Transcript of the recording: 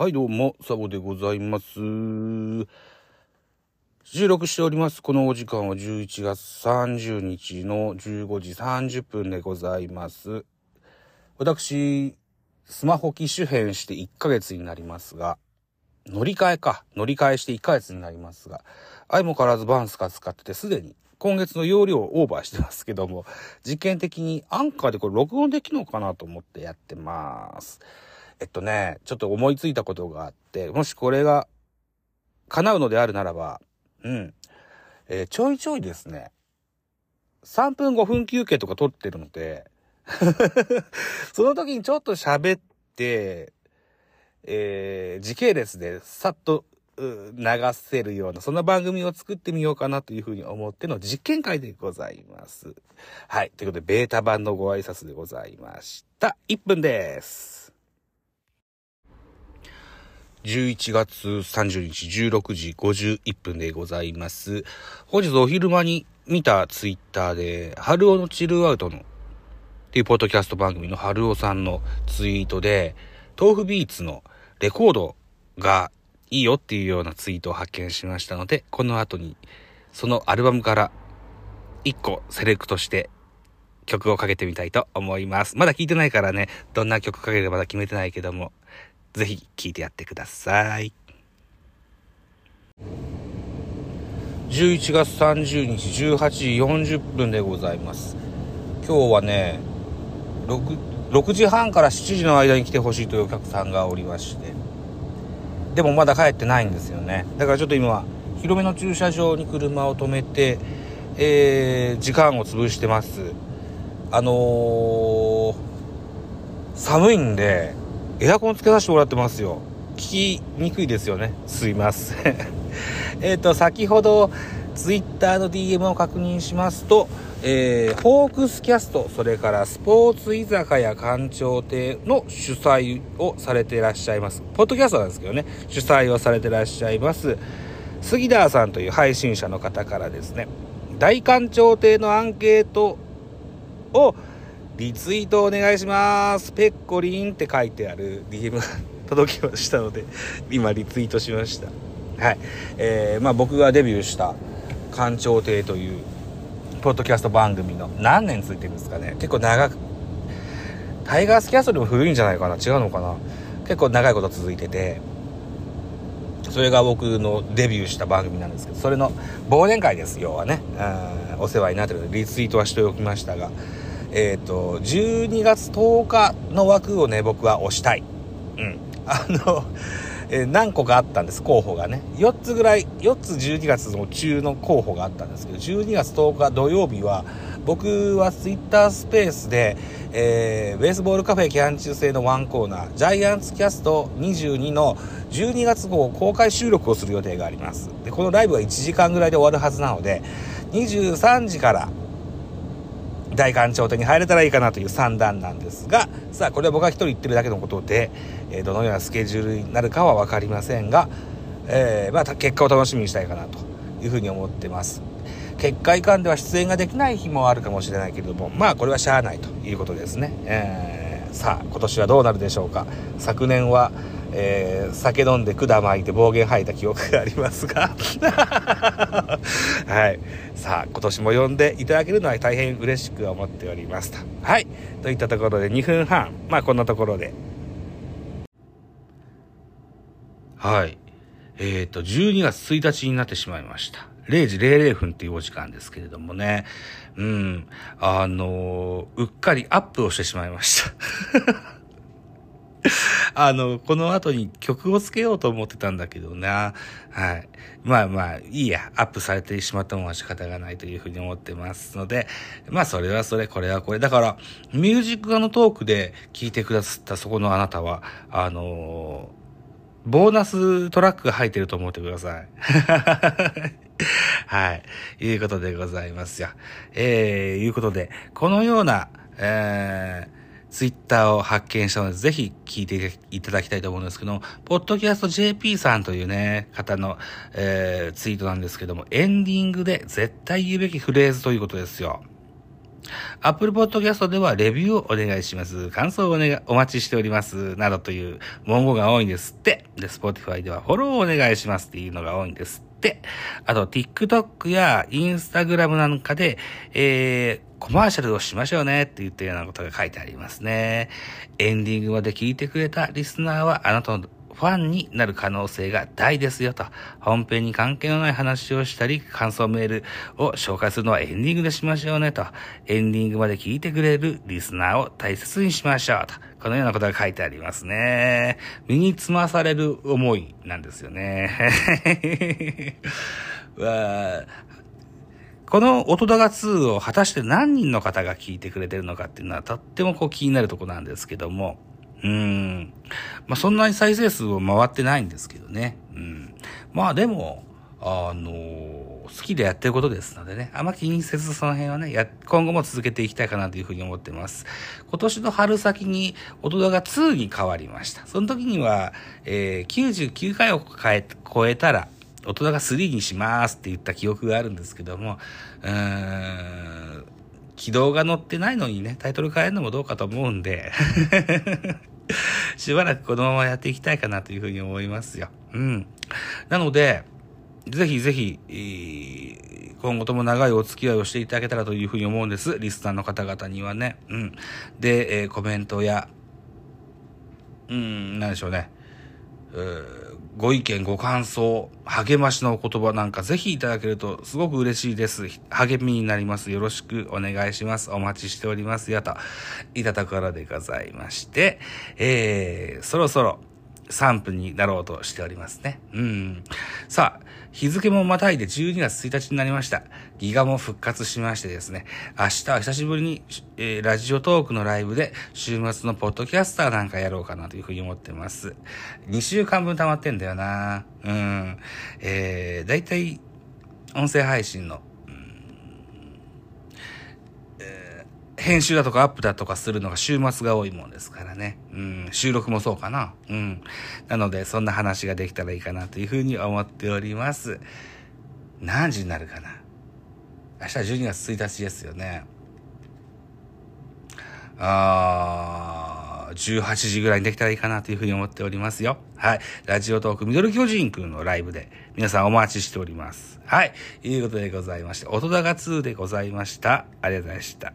はい、どうも、サボでございます。収録しております。このお時間は11月30日の15時30分でございます。私、スマホ機種変して1ヶ月になりますが、乗り換えか。乗り換えして1ヶ月になりますが、相も変わらずバンスカ使ってて、すでに今月の容量をオーバーしてますけども、実験的にアンカーでこれ録音できるのかなと思ってやってます。えっとね、ちょっと思いついたことがあって、もしこれが叶うのであるならば、うん。えーちょいちょいですね、3分5分休憩とか取ってるので、その時にちょっと喋って、えー時系列でさっと流せるような、そんな番組を作ってみようかなというふうに思っての実験会でございます。はい。ということで、ベータ版のご挨拶でございました。1分です。11月30日16時51分でございます。本日お昼間に見たツイッターで、春尾のチルアウトのっていうポッドキャスト番組の春尾さんのツイートで、豆腐ビーツのレコードがいいよっていうようなツイートを発見しましたので、この後にそのアルバムから1個セレクトして曲をかけてみたいと思います。まだ聴いてないからね、どんな曲かけるかまだ決めてないけども、ぜひ聴いてやってください。11月30日18時40分でございます。今日はね、6, 6時半から7時の間に来てほしいというお客さんがおりまして、でもまだ帰ってないんですよね。だからちょっと今は広めの駐車場に車を止めて、えー時間を潰してます。あのー寒いんで、エアコンつけさせてもらってますよ。聞きにくいですよね。すいません。えっと、先ほど、ツイッターの DM を確認しますと、えー、ホークスキャスト、それからスポーツ居酒屋館長亭の主催をされていらっしゃいます。ポッドキャストなんですけどね、主催をされていらっしゃいます、杉田さんという配信者の方からですね、大館長亭のアンケートをリツイートお願いします。ペッコリンって書いてある DM が届きましたので、今リツイートしました。はい。えー、まあ僕がデビューした館長亭というポッドキャスト番組の何年ついてるんですかね。結構長く、タイガースキャストでも古いんじゃないかな違うのかな結構長いこと続いてて、それが僕のデビューした番組なんですけど、それの忘年会です、要はね。うんお世話になってるので、リツイートはしておきましたが、えっ、と、12月10日の枠をね、僕は押したい。うん。あの、え何個かあったんです、候補がね。4つぐらい、4つ12月の中の候補があったんですけど、12月10日土曜日は、僕はツイッタースペースで、えーベースボールカフェキャン中制のワンコーナー、ジャイアンツキャスト22の12月号公開収録をする予定があります。で、このライブは1時間ぐらいで終わるはずなので、23時から大館長亭に入れたらいいかなという算段なんですが、さあ、これは僕が一人言ってるだけのことで、えーどのようなスケジュールになるかは分かりませんが、えーまあ、結果を楽しみにしたいかなというふうに思ってます。結果以下では出演ができない日もあるかもしれないけれども、まあ、これはしゃあないということですね。えーさあ、今年はどうなるでしょうか。昨年は、えー酒飲んで管巻いて暴言吐いた記憶がありますが、はい。さあ、今年も呼んでいただけるのは大変嬉しく思っておりますと。はい。といったところで2分半。まあ、こんなところで。はい。えっ、と、12月1日になってしまいました。0時00分っていうお時間ですけれどもね。うん。あのうっかりアップをしてしまいました。あの、この後に曲をつけようと思ってたんだけどな。はい。まあまあ、いいや。アップされてしまったものは仕方がないというふうに思ってますので、まあそれはそれ、これはこれ。だから、ミュージックガのトークで聞いてくださったそこのあなたは、あのボーナストラックが入ってると思ってください。はい。いうことでございますよ。えー、いうことで、このような、えー、ツイッターを発見したので、ぜひ聞いていただきたいと思うんですけども、ポッドキャスト JP さんというね、方の、えー、ツイートなんですけども、エンディングで絶対言うべきフレーズということですよ。Apple Podcast ではレビューをお願いします。感想をお,、ね、お待ちしております。などという文言が多いんですって。で、Spotify ではフォローをお願いしますっていうのが多いんですって。あと、TikTok や Instagram なんかで、えー、コマーシャルをしましょうねって言ったようなことが書いてありますね。エンディングまで聞いてくれたリスナーはあなたのファンになる可能性が大ですよと。本編に関係のない話をしたり、感想メールを紹介するのはエンディングでしましょうねと。エンディングまで聞いてくれるリスナーを大切にしましょうと。このようなことが書いてありますね。身につまされる思いなんですよね。わこの音高2を果たして何人の方が聞いてくれてるのかっていうのはとってもこう気になるとこなんですけども、うん。まあ、そんなに再生数を回ってないんですけどね。うん。まあでも、あの好きでやってることですのでね、あんま気にせずその辺はね、や、今後も続けていきたいかなというふうに思ってます。今年の春先に音高2に変わりました。その時には、えー、99回を超えたら、音高3にしますって言った記憶があるんですけども、うーん、軌道が乗ってないのにね、タイトル変えるのもどうかと思うんで、しばらくこのままやっていきたいかなというふうに思いますよ。うん。なので、ぜひぜひ、今後とも長いお付き合いをしていただけたらというふうに思うんです。リスナーの方々にはね。うん。で、えー、コメントや、うん、なんでしょうね。ご意見、ご感想、励ましの言葉なんかぜひいただけるとすごく嬉しいです。励みになります。よろしくお願いします。お待ちしておりますやと、いただくからでございまして、えー、そろそろ3分になろうとしておりますね。うん。さあ、日付もまたいで12月1日になりました。ギガも復活しましてですね、明日は久しぶりに、えー、ラジオトークのライブで週末のポッドキャスターなんかやろうかなというふうに思ってます。2週間分溜まってんだよなうん。えー、だいたい音声配信の、編集だとかアップだとかするのが週末が多いもんですからね。うん、収録もそうかな。うん。なので、そんな話ができたらいいかなというふうに思っております。何時になるかな？明日12月1日ですよね。あー、18時ぐらいにできたらいいかなというふうに思っておりますよ。はい。ラジオトークミドル巨人くんのライブで皆さんお待ちしております。はい。いうことでございまして、音高2でございました。ありがとうございました。